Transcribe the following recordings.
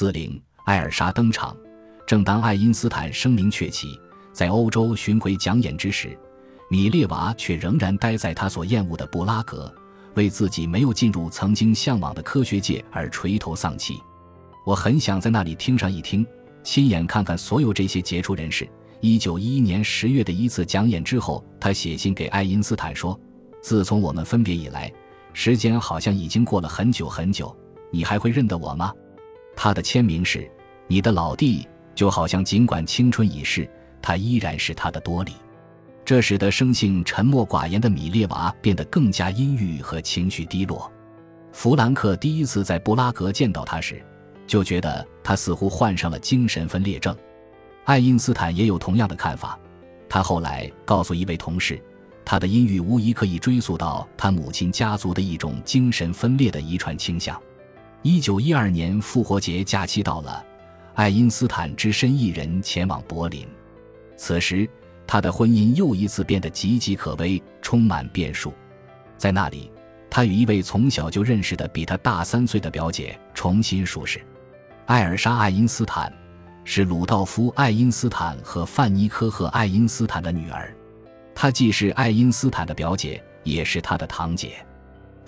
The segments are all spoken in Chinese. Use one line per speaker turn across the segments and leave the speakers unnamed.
四零，艾尔莎登场。正当爱因斯坦声名鹊起，在欧洲巡回讲演之时，米列娃却仍然待在他所厌恶的布拉格，为自己没有进入曾经向往的科学界而垂头丧气。我很想在那里听上一听，亲眼看看所有这些杰出人士。一九一一年十月的一次讲演之后，他写信给爱因斯坦说：“自从我们分别以来，时间好像已经过了很久很久。你还会认得我吗？”他的签名是：“你的老弟。”就好像尽管青春已逝，他依然是他的多里。这使得生性沉默寡言的米列娃变得更加阴郁和情绪低落。弗兰克第一次在布拉格见到他时，就觉得他似乎患上了精神分裂症。爱因斯坦也有同样的看法。他后来告诉一位同事，他的阴郁无疑可以追溯到他母亲家族的一种精神分裂的遗传倾向。一九一二年复活节假期到了。爱因斯坦只身一人前往柏林，此时他的婚姻又一次变得岌岌可危，充满变数。在那里，他与一位从小就认识的比他大三岁的表姐重新熟识。艾尔莎·爱因斯坦是鲁道夫·爱因斯坦和范尼科赫爱因斯坦的女儿，她既是爱因斯坦的表姐，也是他的堂姐。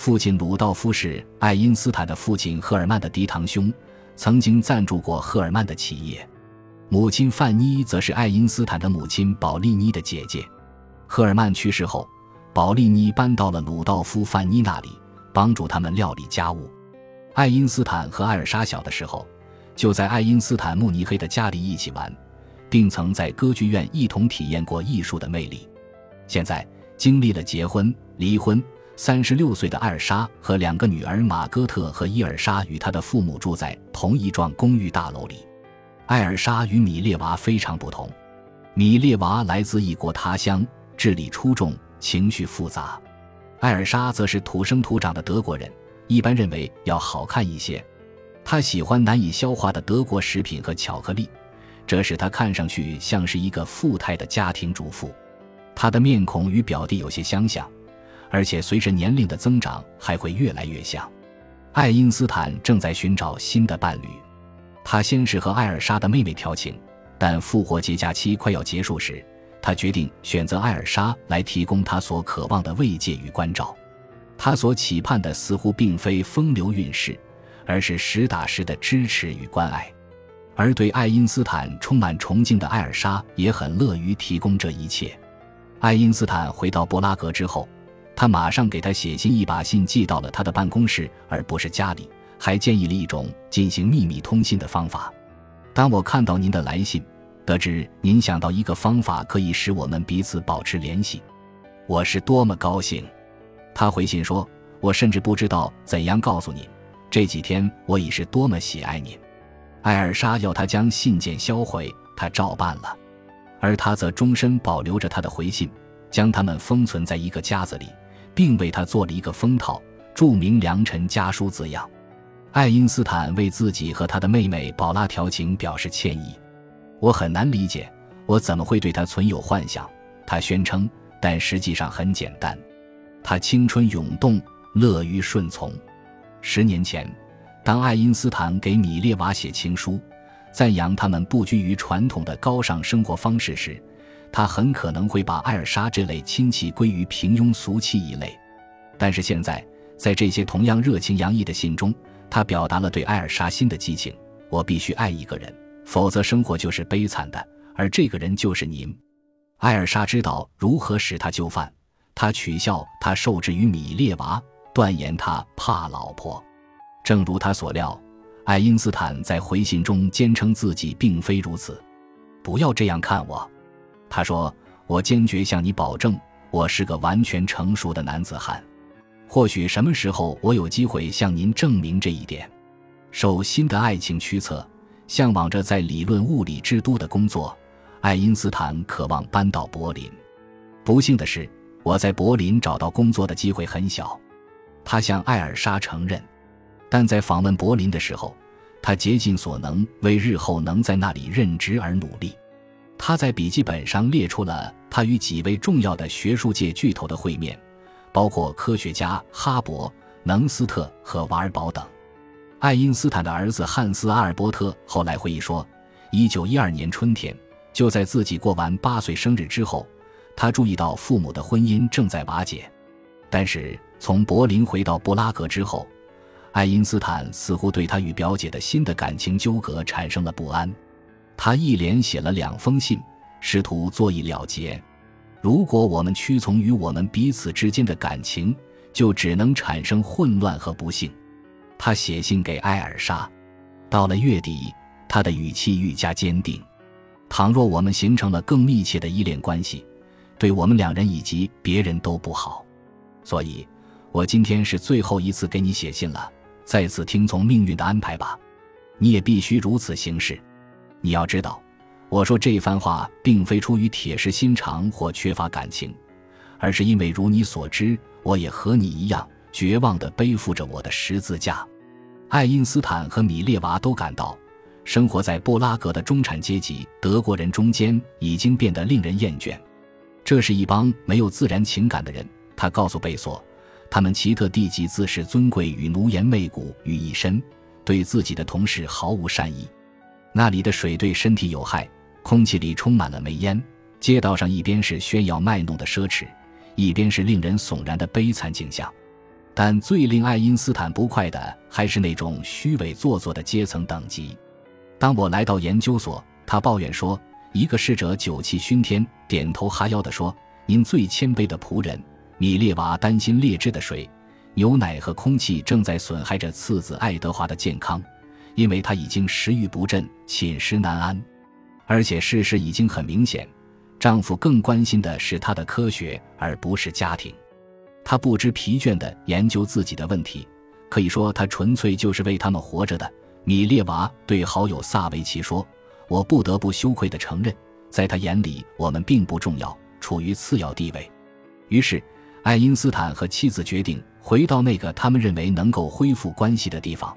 父亲鲁道夫是爱因斯坦的父亲赫尔曼的嫡堂兄。曾经赞助过赫尔曼的企业，母亲范妮则是爱因斯坦的母亲保利妮的姐姐。赫尔曼去世后，保利妮搬到了鲁道夫·范妮那里，帮助他们料理家务。爱因斯坦和艾尔莎小的时候，就在爱因斯坦慕尼黑的家里一起玩，并曾在歌剧院一同体验过艺术的魅力。现在经历了结婚、离婚。三十六岁的艾尔莎和两个女儿玛戈特和伊尔莎与她的父母住在同一幢公寓大楼里。艾尔莎与米列娃非常不同，米列娃来自异国他乡，智力出众，情绪复杂；艾尔莎则是土生土长的德国人，一般认为要好看一些。她喜欢难以消化的德国食品和巧克力，这使她看上去像是一个富态的家庭主妇。她的面孔与表弟有些相像。而且随着年龄的增长，还会越来越像。爱因斯坦正在寻找新的伴侣，他先是和艾尔莎的妹妹调情，但复活节假期快要结束时，他决定选择艾尔莎来提供他所渴望的慰藉与关照。他所期盼的似乎并非风流韵事，而是实打实的支持与关爱。而对爱因斯坦充满崇敬的艾尔莎也很乐于提供这一切。爱因斯坦回到布拉格之后。他马上给他写信，一把信寄到了他的办公室，而不是家里。还建议了一种进行秘密通信的方法。当我看到您的来信，得知您想到一个方法可以使我们彼此保持联系，我是多么高兴！他回信说：“我甚至不知道怎样告诉您，这几天我已是多么喜爱您。”艾尔莎要他将信件销毁，他照办了，而他则终身保留着他的回信，将它们封存在一个夹子里。并为他做了一个封套，注明“良辰家书”字样。爱因斯坦为自己和他的妹妹宝拉调情表示歉意。我很难理解，我怎么会对他存有幻想？他宣称，但实际上很简单。他青春涌动，乐于顺从。十年前，当爱因斯坦给米列娃写情书，赞扬他们不拘于传统的高尚生活方式时，他很可能会把艾尔莎这类亲戚归于平庸俗气一类，但是现在，在这些同样热情洋溢的信中，他表达了对艾尔莎新的激情。我必须爱一个人，否则生活就是悲惨的，而这个人就是您。艾尔莎知道如何使他就范，他取笑他受制于米列娃，断言他怕老婆。正如他所料，爱因斯坦在回信中坚称自己并非如此。不要这样看我。他说：“我坚决向你保证，我是个完全成熟的男子汉。或许什么时候我有机会向您证明这一点。”受新的爱情驱策，向往着在理论物理之都的工作，爱因斯坦渴望搬到柏林。不幸的是，我在柏林找到工作的机会很小。他向艾尔莎承认，但在访问柏林的时候，他竭尽所能为日后能在那里任职而努力。他在笔记本上列出了他与几位重要的学术界巨头的会面，包括科学家哈勃、能斯特和瓦尔堡等。爱因斯坦的儿子汉斯·阿尔伯特后来回忆说，一九一二年春天，就在自己过完八岁生日之后，他注意到父母的婚姻正在瓦解。但是从柏林回到布拉格之后，爱因斯坦似乎对他与表姐的新的感情纠葛产生了不安。他一连写了两封信，试图作一了结。如果我们屈从于我们彼此之间的感情，就只能产生混乱和不幸。他写信给艾尔莎，到了月底，他的语气愈加坚定。倘若我们形成了更密切的依恋关系，对我们两人以及别人都不好。所以，我今天是最后一次给你写信了。再次听从命运的安排吧，你也必须如此行事。你要知道，我说这番话并非出于铁石心肠或缺乏感情，而是因为如你所知，我也和你一样绝望地背负着我的十字架。爱因斯坦和米列娃都感到，生活在布拉格的中产阶级德国人中间已经变得令人厌倦。这是一帮没有自然情感的人，他告诉贝索，他们奇特地级自视尊贵与奴颜媚骨于一身，对自己的同事毫无善意。那里的水对身体有害，空气里充满了煤烟，街道上一边是炫耀卖弄的奢侈，一边是令人悚然的悲惨景象。但最令爱因斯坦不快的还是那种虚伪做作的阶层等级。当我来到研究所，他抱怨说，一个侍者酒气熏天，点头哈腰地说：“您最谦卑的仆人。”米列娃担心劣质的水、牛奶和空气正在损害着次子爱德华的健康，因为他已经食欲不振、寝食难安。而且事实已经很明显，丈夫更关心的是他的科学，而不是家庭。他不知疲倦地研究自己的问题，可以说他纯粹就是为他们活着的。米列娃对好友萨维奇说：“我不得不羞愧地承认，在他眼里我们并不重要，处于次要地位。”于是，爱因斯坦和妻子决定回到那个他们认为能够恢复关系的地方。